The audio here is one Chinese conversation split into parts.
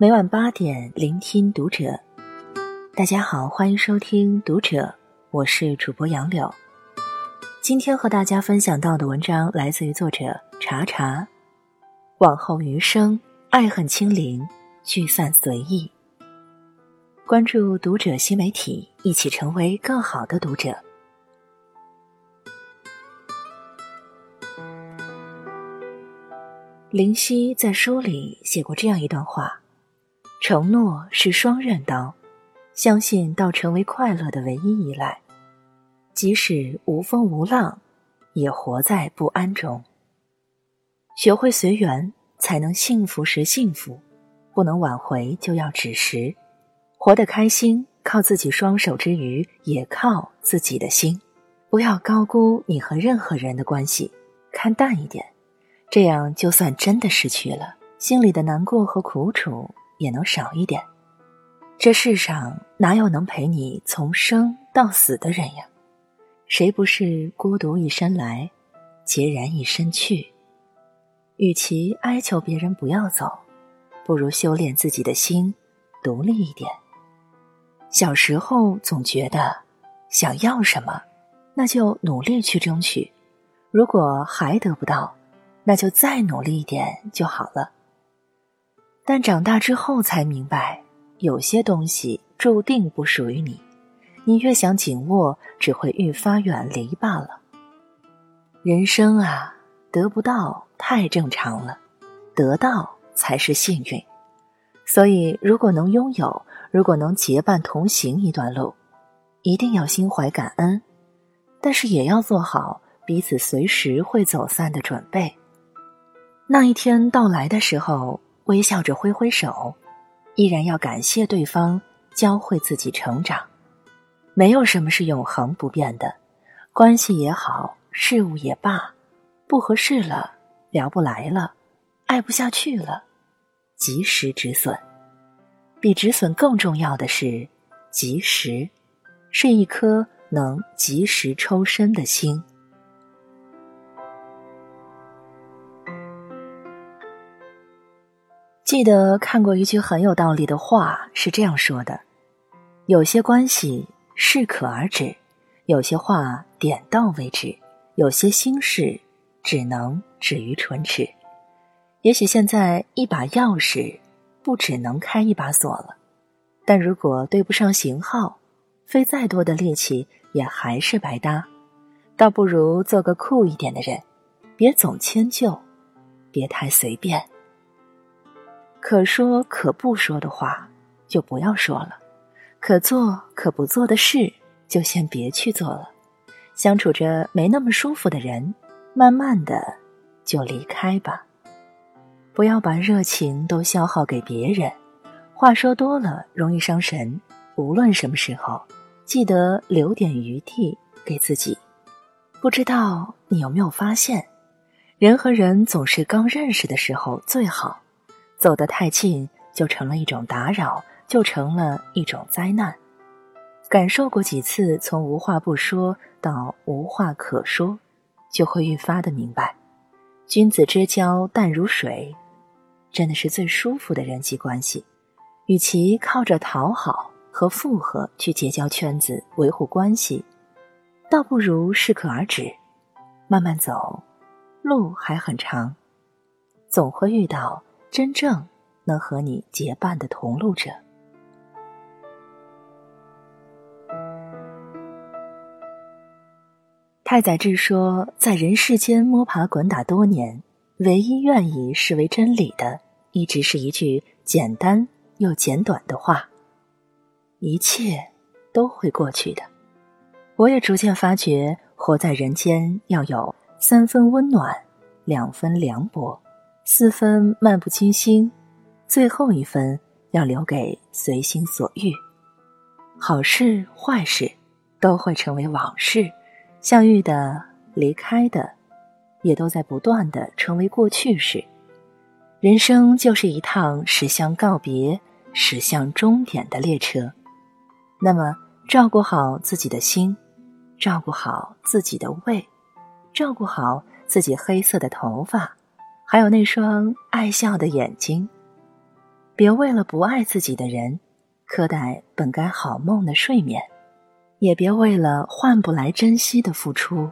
每晚八点，聆听读者。大家好，欢迎收听《读者》，我是主播杨柳。今天和大家分享到的文章来自于作者查查。往后余生，爱恨清零，聚散随意。关注《读者》新媒体，一起成为更好的读者。林夕在书里写过这样一段话：“承诺是双刃刀，相信到成为快乐的唯一依赖。即使无风无浪，也活在不安中。学会随缘，才能幸福时幸福；不能挽回，就要止时。活得开心，靠自己双手之余，也靠自己的心。不要高估你和任何人的关系，看淡一点。”这样，就算真的失去了，心里的难过和苦楚也能少一点。这世上哪有能陪你从生到死的人呀？谁不是孤独一生来，孑然一身去？与其哀求别人不要走，不如修炼自己的心，独立一点。小时候总觉得，想要什么，那就努力去争取。如果还得不到，那就再努力一点就好了。但长大之后才明白，有些东西注定不属于你，你越想紧握，只会愈发远离罢了。人生啊，得不到太正常了，得到才是幸运。所以，如果能拥有，如果能结伴同行一段路，一定要心怀感恩，但是也要做好彼此随时会走散的准备。那一天到来的时候，微笑着挥挥手，依然要感谢对方教会自己成长。没有什么是永恒不变的，关系也好，事物也罢，不合适了，聊不来了，爱不下去了，及时止损。比止损更重要的是，及时，是一颗能及时抽身的心。记得看过一句很有道理的话，是这样说的：有些关系适可而止，有些话点到为止，有些心事只能止于唇齿。也许现在一把钥匙不只能开一把锁了，但如果对不上型号，费再多的力气也还是白搭。倒不如做个酷一点的人，别总迁就，别太随便。可说可不说的话，就不要说了；可做可不做的事，就先别去做了。相处着没那么舒服的人，慢慢的就离开吧。不要把热情都消耗给别人，话说多了容易伤神。无论什么时候，记得留点余地给自己。不知道你有没有发现，人和人总是刚认识的时候最好。走得太近，就成了一种打扰，就成了一种灾难。感受过几次从无话不说到无话可说，就会愈发的明白，君子之交淡如水，真的是最舒服的人际关系。与其靠着讨好和附和去结交圈子、维护关系，倒不如适可而止，慢慢走，路还很长，总会遇到。真正能和你结伴的同路者。太宰治说：“在人世间摸爬滚打多年，唯一愿意视为真理的，一直是一句简单又简短的话：一切都会过去的。”我也逐渐发觉，活在人间要有三分温暖，两分凉薄。四分漫不经心，最后一分要留给随心所欲。好事坏事都会成为往事，相遇的、离开的，也都在不断的成为过去式。人生就是一趟驶向告别、驶向终点的列车。那么，照顾好自己的心，照顾好自己的胃，照顾好自己黑色的头发。还有那双爱笑的眼睛，别为了不爱自己的人，苛待本该好梦的睡眠；也别为了换不来珍惜的付出，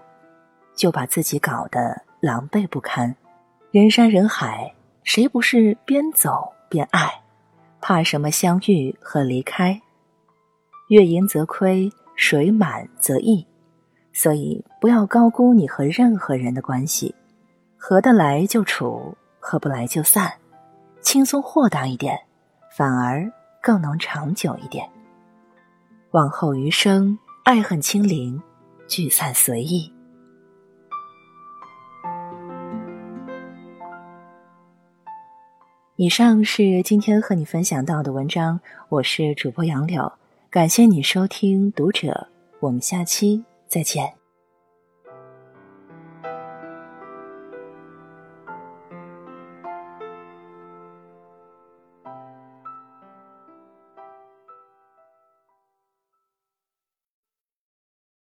就把自己搞得狼狈不堪。人山人海，谁不是边走边爱？怕什么相遇和离开？月盈则亏，水满则溢。所以，不要高估你和任何人的关系，合得来就处，合不来就散，轻松豁达一点，反而更能长久一点。往后余生，爱恨清零，聚散随意。以上是今天和你分享到的文章，我是主播杨柳，感谢你收听《读者》，我们下期。再见。